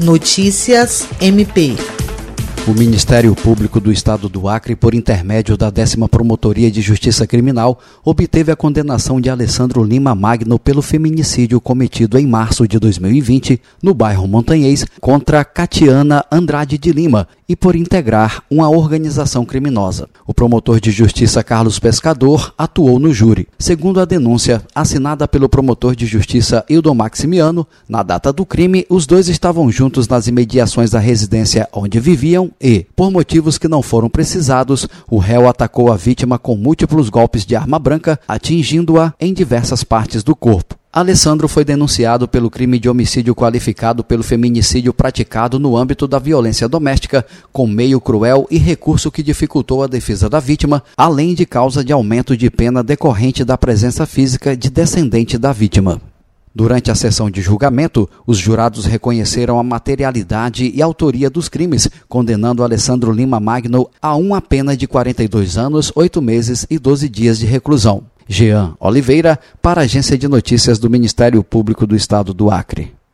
Notícias MP. O Ministério Público do Estado do Acre, por intermédio da décima Promotoria de Justiça Criminal, obteve a condenação de Alessandro Lima Magno pelo feminicídio cometido em março de 2020 no bairro Montanhês contra Catiana Andrade de Lima e por integrar uma organização criminosa. O promotor de justiça Carlos Pescador atuou no júri. Segundo a denúncia assinada pelo promotor de justiça Hildo Maximiano, na data do crime, os dois estavam juntos nas imediações da residência onde viviam e, por motivos que não foram precisados, o réu atacou a vítima com múltiplos golpes de arma branca, atingindo-a em diversas partes do corpo. Alessandro foi denunciado pelo crime de homicídio qualificado pelo feminicídio praticado no âmbito da violência doméstica, com meio cruel e recurso que dificultou a defesa da vítima, além de causa de aumento de pena decorrente da presença física de descendente da vítima. Durante a sessão de julgamento, os jurados reconheceram a materialidade e autoria dos crimes, condenando Alessandro Lima Magno a uma pena de 42 anos, 8 meses e 12 dias de reclusão. Jean Oliveira, para a Agência de Notícias do Ministério Público do Estado do Acre.